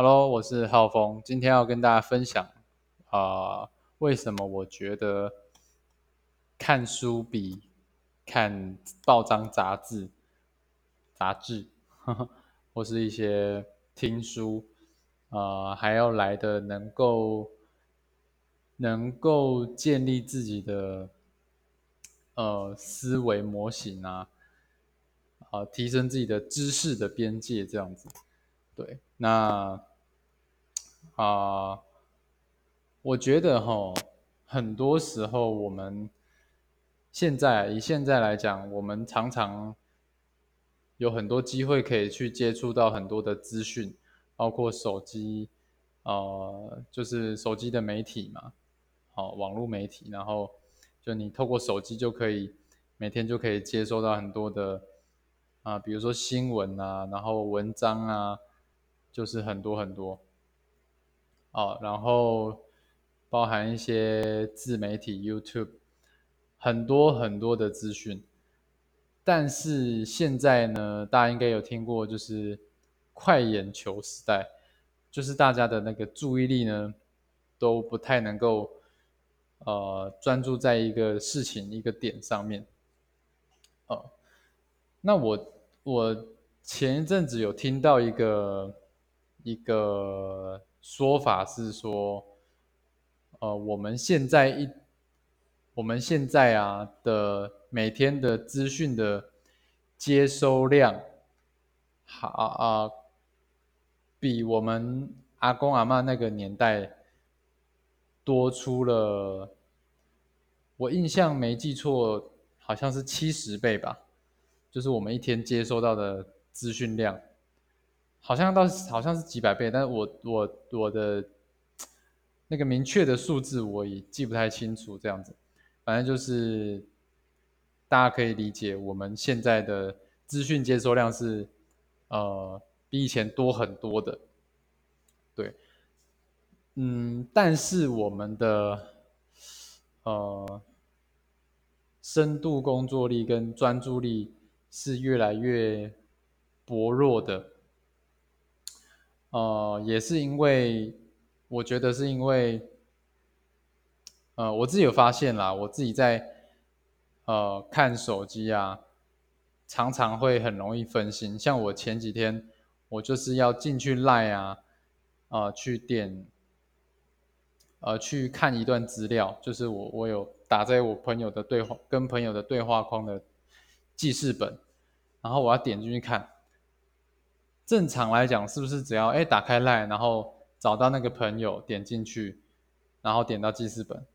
Hello，我是浩峰，今天要跟大家分享啊、为什么我觉得看书比看报章杂志、杂志，或是一些听书，呃，还要来的能够能够建立自己的呃思维模型啊，啊、提升自己的知识的边界，这样子。对，那啊、我觉得哈，很多时候我们现在以现在来讲，我们常常有很多机会可以去接触到很多的资讯，包括手机，呃，就是手机的媒体嘛，好、网络媒体，然后就你透过手机就可以每天就可以接收到很多的啊、比如说新闻啊，然后文章啊，就是很多很多。哦，然后包含一些自媒体 YouTube，很多很多的资讯。但是现在呢，大家应该有听过，就是快眼球时代，就是大家的那个注意力呢，都不太能够呃专注在一个事情一个点上面。哦，那我我前一阵子有听到一个一个说法是说，呃，我们现在一我们现在啊的每天的资讯的接收量，好啊、比我们阿公阿嬷那个年代多出了，我印象没记错，好像是七十倍吧。就是我们一天接收到的资讯量，好像到好像是几百倍，但是我我我的那个明确的数字我也记不太清楚，这样子，反正就是大家可以理解，我们现在的资讯接收量是呃比以前多很多的，对，嗯，但是我们的呃深度工作力跟专注力是越来越薄弱的。呃，也是因为我觉得是因为，呃，我自己有发现啦，我自己在呃看手机啊，常常会很容易分心。像我前几天，我就是要进去赖啊，呃，去点，呃，去看一段资料，就是我我有打在我朋友的对话跟朋友的对话框的记事本，然后我要点进去看。正常来讲，是不是只要哎打开 Line，然后找到那个朋友，点进去，然后点到记事本，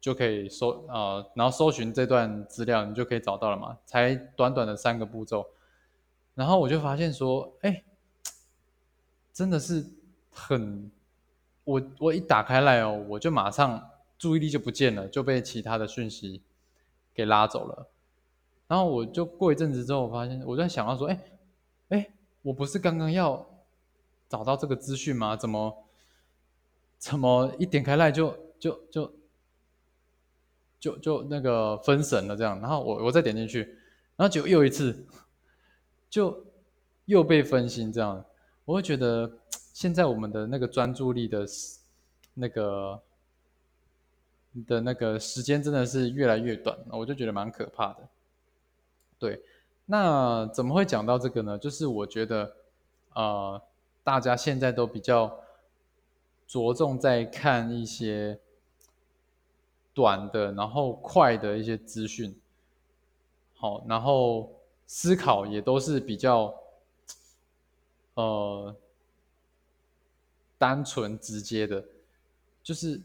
就可以搜呃，然后搜寻这段资料，你就可以找到了嘛？才短短的三个步骤，然后我就发现说，哎，真的是很，我我一打开 Line 哦，我就马上注意力就不见了，就被其他的讯息给拉走了。然后我就过一阵子之后，我发现我在想到说，哎，我不是刚刚要找到这个资讯吗？怎么怎么一点开来就就就就就那个分神了这样？然后我我再点进去，然后就又一次就又被分心这样，我会觉得现在我们的那个专注力的那个的那个时间真的是越来越短，我就觉得蛮可怕的。对，那怎么会讲到这个呢？就是我觉得，呃，大家现在都比较着重在看一些短的，然后快的一些资讯，好，然后思考也都是比较，呃，单纯直接的，就是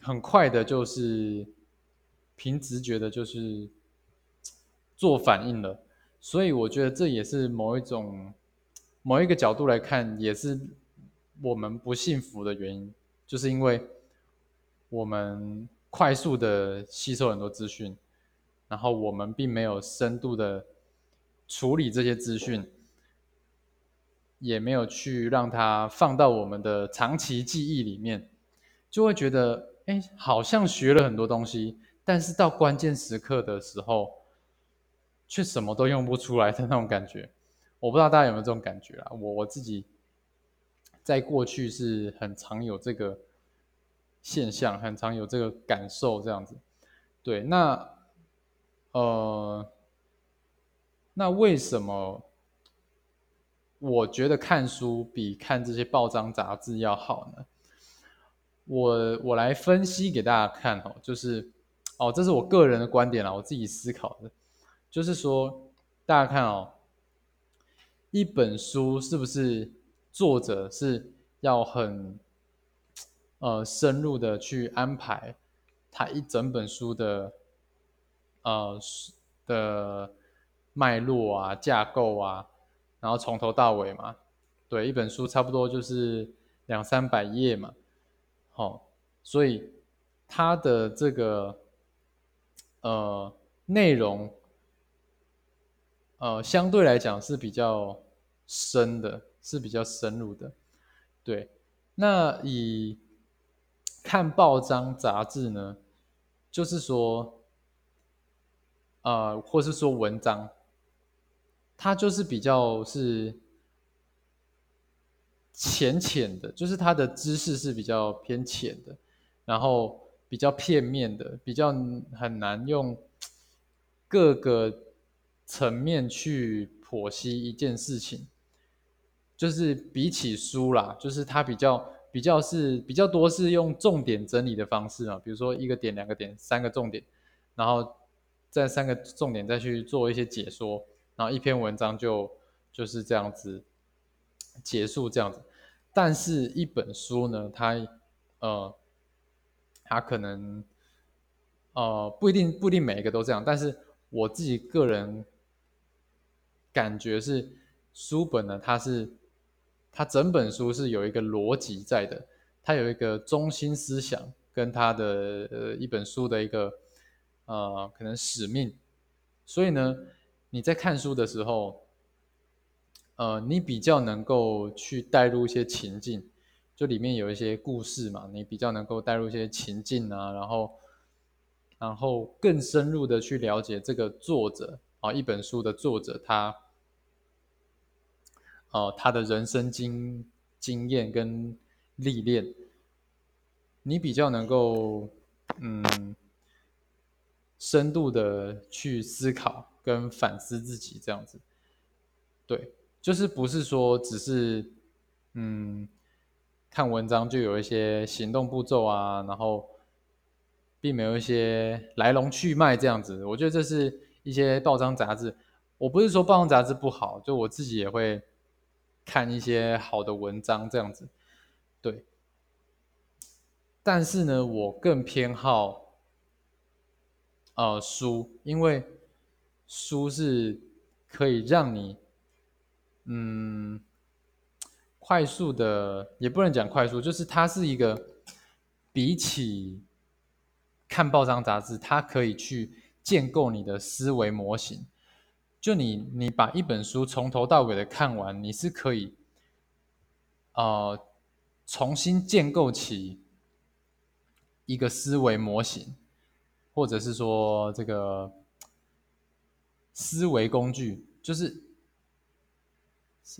很快的，就是凭直觉的，就是做反应了。所以我觉得这也是某一种某一个角度来看，也是我们不幸福的原因，就是因为我们快速的吸收很多资讯，然后我们并没有深度的处理这些资讯，也没有去让它放到我们的长期记忆里面，就会觉得，哎，好像学了很多东西，但是到关键时刻的时候，却什么都用不出来的那种感觉。我不知道大家有没有这种感觉啊？我我自己在过去是很常有这个现象，很常有这个感受，这样子。对，那呃，那为什么我觉得看书比看这些报章杂志要好呢？我我来分析给大家看哦，就是哦，这是我个人的观点啦，我自己思考的，就是说，大家看哦，一本书是不是作者是要很呃深入的去安排他一整本书的呃的脉络啊、架构啊，然后从头到尾嘛，对，一本书差不多就是两三百页嘛。好，所以它的这个呃内容，呃相对来讲是比较深的，是比较深入的。对，那以看报章杂志呢，就是说，呃，或是说文章，它就是比较是。浅浅的，就是他的知识是比较偏浅的，然后比较片面的，比较很难用各个层面去剖析一件事情。就是比起书啦，就是它比较比较是比较多是用重点整理的方式啊，比如说一个点、两个点、三个重点，然后再三个重点再去做一些解说，然后一篇文章就就是这样子结束这样子。但是，一本书呢，它，呃，它可能，呃，不一定不一定每一个都这样。但是我自己个人感觉是，书本呢，它是，它整本书是有一个逻辑在的，它有一个中心思想，跟它的呃一本书的一个呃可能使命。所以呢，你在看书的时候。呃，你比较能够去带入一些情境，就里面有一些故事嘛，你比较能够带入一些情境啊，然后，然后更深入的去了解这个作者啊，一本书的作者他，呃，他的人生经经验跟历练，你比较能够嗯，深度的去思考跟反思自己这样子，对。就是不是说只是，嗯，看文章就有一些行动步骤啊，然后并没有一些来龙去脉这样子。我觉得这是一些报章杂志。我不是说报章杂志不好，就我自己也会看一些好的文章这样子，对。但是呢，我更偏好，呃，书，因为书是可以让你。嗯，快速的也不能讲快速，就是它是一个比起看报章杂志，它可以去建构你的思维模型。就你你把一本书从头到尾的看完，你是可以呃重新建构起一个思维模型，或者是说这个思维工具，就是。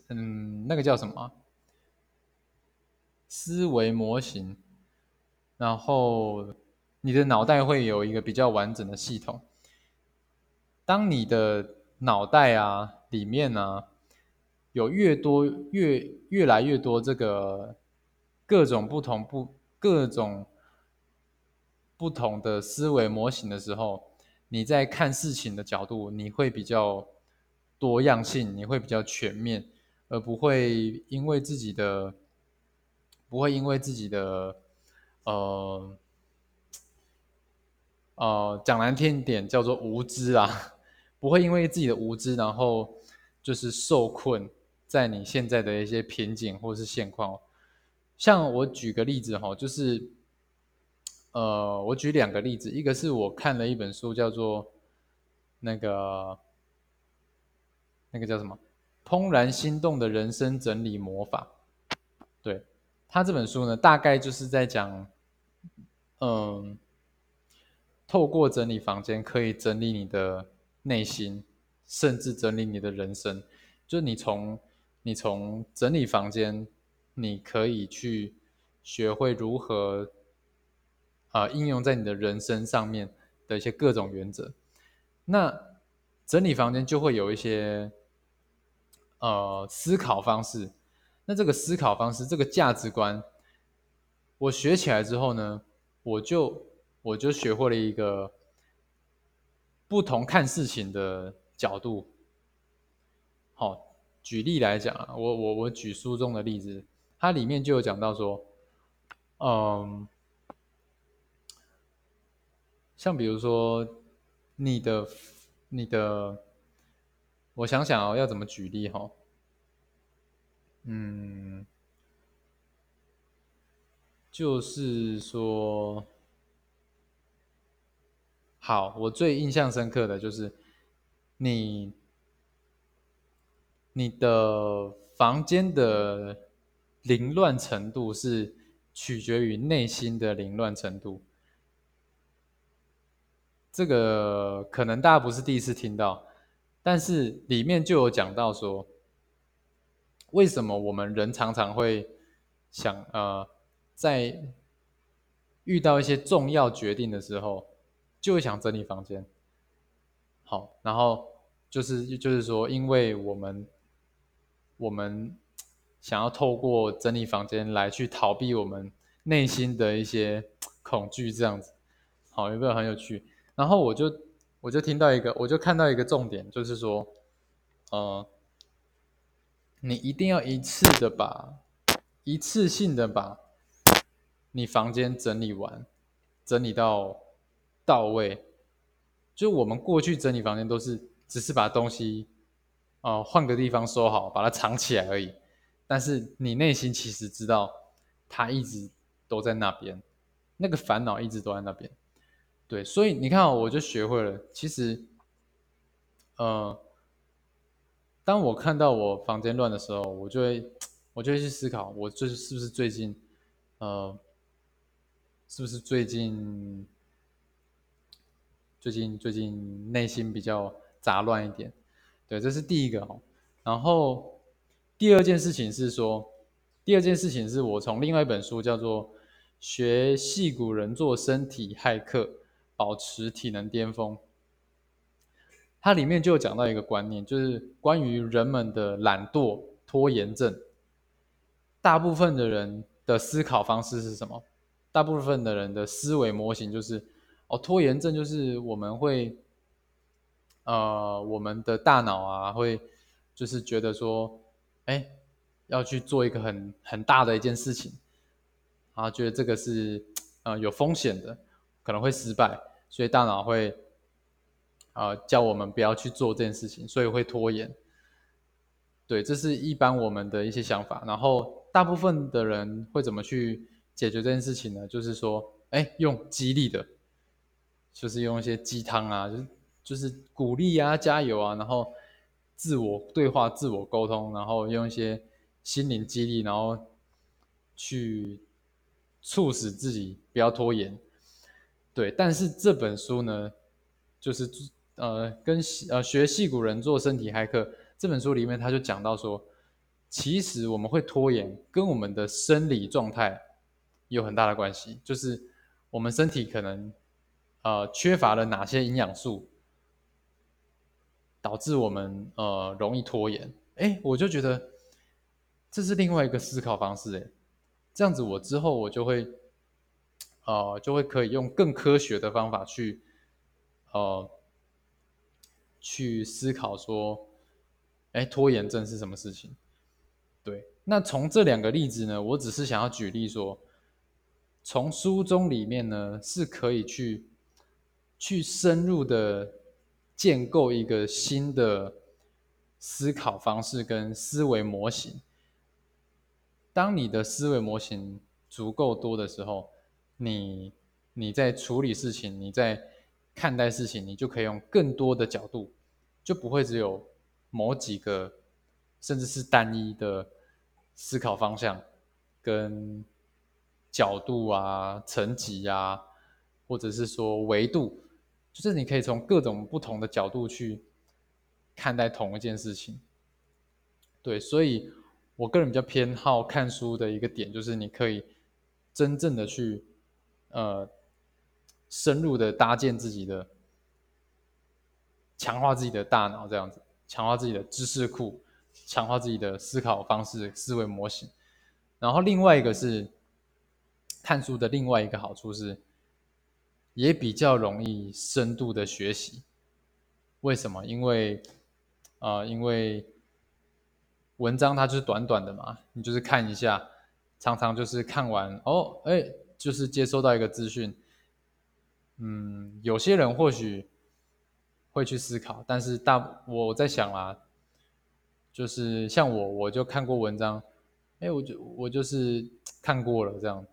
嗯，那个叫什么？思维模型。然后你的脑袋会有一个比较完整的系统。当你的脑袋啊里面呢有越多越越来越多这个各种不同不各种不同的思维模型的时候，你在看事情的角度你会比较多样性，你会比较全面。而不会因为自己的，不会因为自己的，呃，呃，讲难听点叫做无知啊，不会因为自己的无知，然后就是受困在你现在的一些瓶颈或是现况。像我举个例子哈，就是，呃，我举两个例子，一个是我看了一本书，叫做那个，那个叫什么？怦然心动的人生整理魔法，对他这本书呢，大概就是在讲，嗯，透过整理房间可以整理你的内心，甚至整理你的人生。就是你从你从整理房间，你可以去学会如何啊应用在你的人生上面的一些各种原则。那整理房间就会有一些呃思考方式。那这个思考方式，这个价值观，我学起来之后呢，我就我就学会了一个不同看事情的角度。好，举例来讲啊，我我我举书中的例子，它里面就有讲到说，嗯，像比如说你的你的，我想想哦，要怎么举例哈？嗯，就是说，好，我最印象深刻的就是你。你的房间的凌乱程度是取决于内心的凌乱程度。这个可能大家不是第一次听到，但是里面就有讲到说，为什么我们人常常会想呃，在遇到一些重要决定的时候，就会想整理房间。好，然后就是就是说，因为我们。我们想要透过整理房间来去逃避我们内心的一些恐惧，这样子，好，有没有很有趣？然后我就我就听到一个，我就看到一个重点，就是说，呃，你一定要一次的把一次性的把你房间整理完，整理到到位。就我们过去整理房间都是只是把东西。哦，换个地方收好，把它藏起来而已。但是你内心其实知道，它一直都在那边，那个烦恼一直都在那边。对，所以你看，我就学会了。其实，呃，当我看到我房间乱的时候，我就会，我就会去思考，我就是是不是最近，呃，是不是最近，最近最近内心比较杂乱一点。对，这是第一个哦。然后第二件事情是说，第二件事情是我从另外一本书叫做《学戏骨人做身体骇客，保持体能巅峰》，它里面就讲到一个观念，就是关于人们的懒惰拖延症。大部分的人的思考方式是什么？大部分的人的思维模型就是，哦，拖延症就是我们会。呃，我们的大脑啊，会就是觉得说，哎，要去做一个很很大的一件事情，啊，觉得这个是呃有风险的，可能会失败，所以大脑会呃叫我们不要去做这件事情，所以会拖延。对，这是一般我们的一些想法。然后大部分的人会怎么去解决这件事情呢？就是说，哎，用激励的，就是用一些鸡汤啊，就是。就是鼓励啊，加油啊，然后自我对话、自我沟通，然后用一些心灵激励，然后去促使自己不要拖延。对，但是这本书呢，就是呃，跟呃学戏骨人做身体骇客这本书里面，他就讲到说，其实我们会拖延，跟我们的生理状态有很大的关系，就是我们身体可能呃缺乏了哪些营养素。导致我们呃容易拖延，哎，我就觉得这是另外一个思考方式，哎，这样子我之后我就会，呃，就会可以用更科学的方法去，呃，去思考说，哎，拖延症是什么事情？对，那从这两个例子呢，我只是想要举例说，从书中里面呢是可以去去深入的。建构一个新的思考方式跟思维模型。当你的思维模型足够多的时候，你你在处理事情，你在看待事情，你就可以用更多的角度，就不会只有某几个，甚至是单一的思考方向跟角度啊、层级啊，或者是说维度。就是你可以从各种不同的角度去看待同一件事情，对，所以我个人比较偏好看书的一个点，就是你可以真正的去呃深入的搭建自己的，强化自己的大脑，这样子，强化自己的知识库，强化自己的思考方式、思维模型。然后另外一个是看书的另外一个好处是，也比较容易深度的学习。为什么？因为啊，因为文章它就是短短的嘛，你就是看一下，常常就是看完哦，哎，就是接收到一个资讯。嗯，有些人或许会去思考，但是大我在想啊，就是像我，我就看过文章，哎，我就我就是看过了，这样，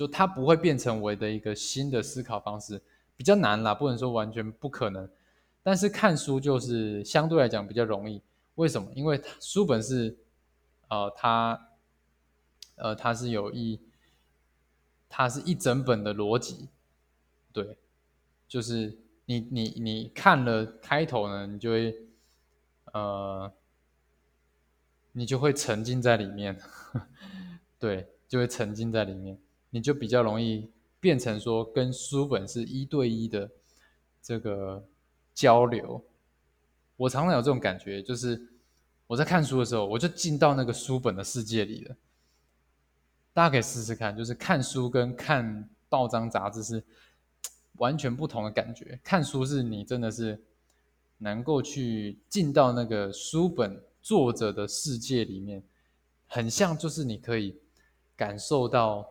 就它不会变成我的一个新的思考方式，比较难啦，不能说完全不可能。但是看书就是相对来讲比较容易，为什么？因为书本是，呃，它，呃，它是有一，它是一整本的逻辑，对，就是你你你看了开头呢，你就会，呃，你就会沉浸在里面，对，就会沉浸在里面，你就比较容易变成说跟书本是一对一的这个。交流，我常常有这种感觉，就是我在看书的时候，我就进到那个书本的世界里了。大家可以试试看，就是看书跟看报章杂志是完全不同的感觉。看书是你真的是能够去进到那个书本作者的世界里面，很像就是你可以感受到，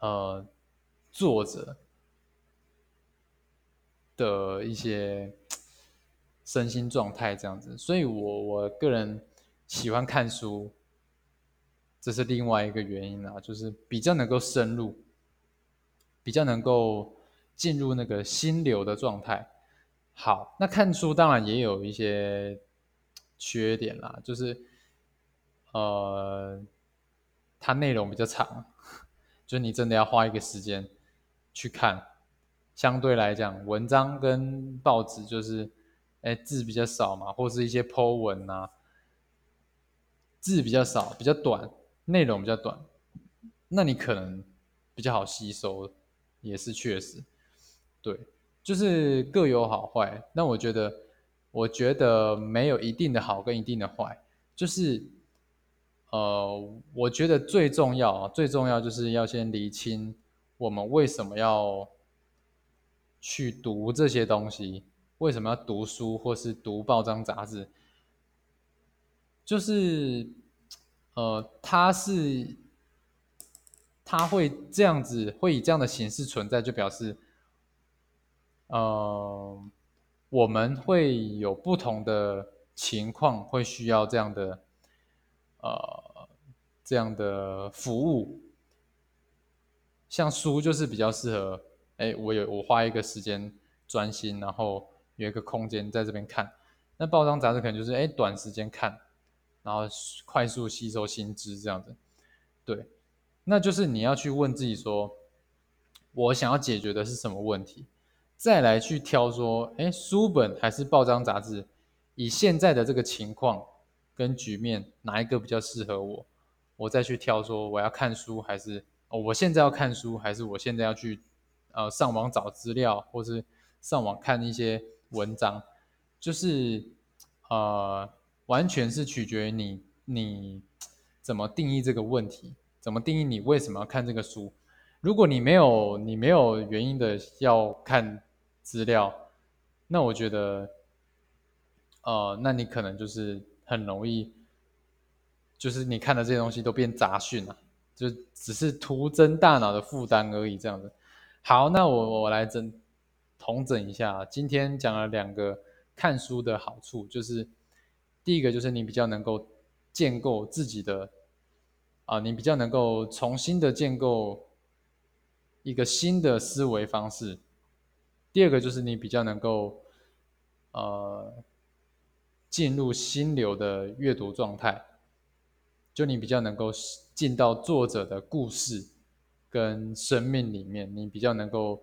呃，作者。的一些身心状态这样子，所以我我个人喜欢看书，这是另外一个原因啦，就是比较能够深入，比较能够进入那个心流的状态。好，那看书当然也有一些缺点啦，就是呃，它内容比较长，就你真的要花一个时间去看。相对来讲，文章跟报纸就是，哎，字比较少嘛，或是一些 Po 文啊，字比较少，比较短，内容比较短，那你可能比较好吸收，也是确实，对，就是各有好坏。那我觉得，我觉得没有一定的好跟一定的坏，就是，呃，我觉得最重要啊，最重要就是要先理清我们为什么要。去读这些东西，为什么要读书或是读报章杂志？就是，呃，它是，它会这样子，会以这样的形式存在，就表示，呃，我们会有不同的情况，会需要这样的，呃，这样的服务。像书就是比较适合。哎，我有我花一个时间专心，然后有一个空间在这边看。那报章杂志可能就是哎短时间看，然后快速吸收新知这样子。对，那就是你要去问自己说，我想要解决的是什么问题，再来去挑说，哎，书本还是报章杂志？以现在的这个情况跟局面，哪一个比较适合我？我再去挑说，我要看书还是哦，我现在要看书还是我现在要去？呃，上网找资料，或是上网看一些文章，就是呃，完全是取决于你你怎么定义这个问题，怎么定义你为什么要看这个书。如果你没有你没有原因的要看资料，那我觉得，呃，那你可能就是很容易，就是你看的这些东西都变杂讯了，就只是徒增大脑的负担而已，这样子。好，那我我来整统整一下，今天讲了两个看书的好处，就是第一个就是你比较能够建构自己的啊，你比较能够重新的建构一个新的思维方式。第二个就是你比较能够呃进入心流的阅读状态，就你比较能够进到作者的故事。跟生命里面，你比较能够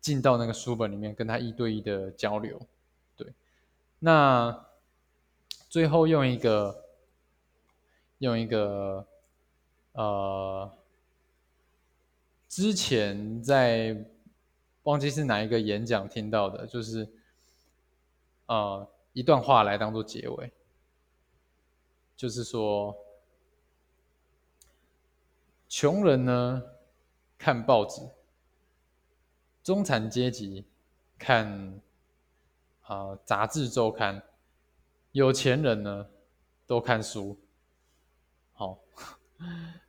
进到那个书本里面，跟他一对一的交流。对，那最后用一个用一个呃，之前在忘记是哪一个演讲听到的，就是呃一段话来当做结尾，就是说，穷人呢看报纸，中产阶级看啊杂志周刊，有钱人呢都看书。好，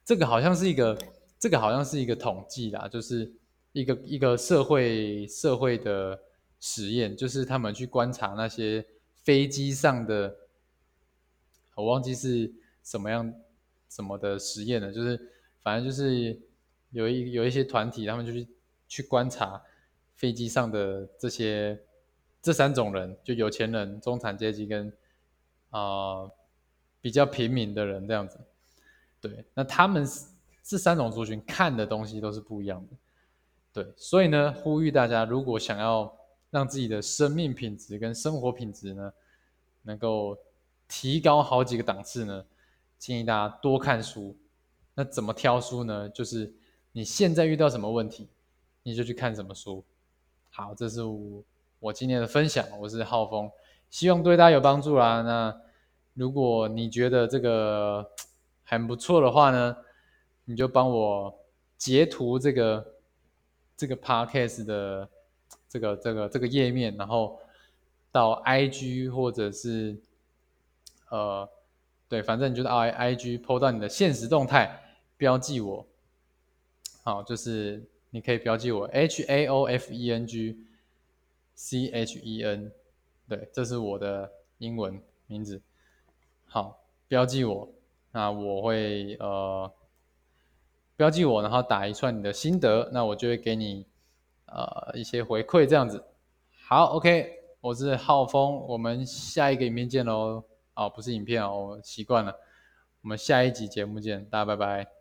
这个好像是一个，这个好像是一个统计啦，就是一个一个社会社会的实验，就是他们去观察那些飞机上的，我忘记是什么样什么的实验了，就是反正就是有一有一些团体，他们就去去观察飞机上的这些这三种人，就有钱人、中产阶级跟啊比较平民的人这样子。对，那他们这三种族群看的东西都是不一样的。对，所以呢，呼吁大家，如果想要让自己的生命品质跟生活品质呢，能够提高好几个档次呢，建议大家多看书。那怎么挑书呢？就是你现在遇到什么问题，你就去看什么书。好，这是我我今天的分享，我是浩峰，希望对大家有帮助啦。那如果你觉得这个，很不错的话呢，你就帮我截图这个这个 podcast 的这个这个这个页面，然后到 IG 或者是呃对，反正你就到 IG PO 到你的现实动态，标记我，好，就是你可以标记我 H A O F E N G C H E N，对，这是我的英文名字，好，标记我。那我会呃标记我，然后打一串你的心得，那我就会给你呃一些回馈这样子。好，OK，我是浩峰，我们下一个影片见喽。哦，不是影片哦，我习惯了。我们下一集节目见，大家拜拜。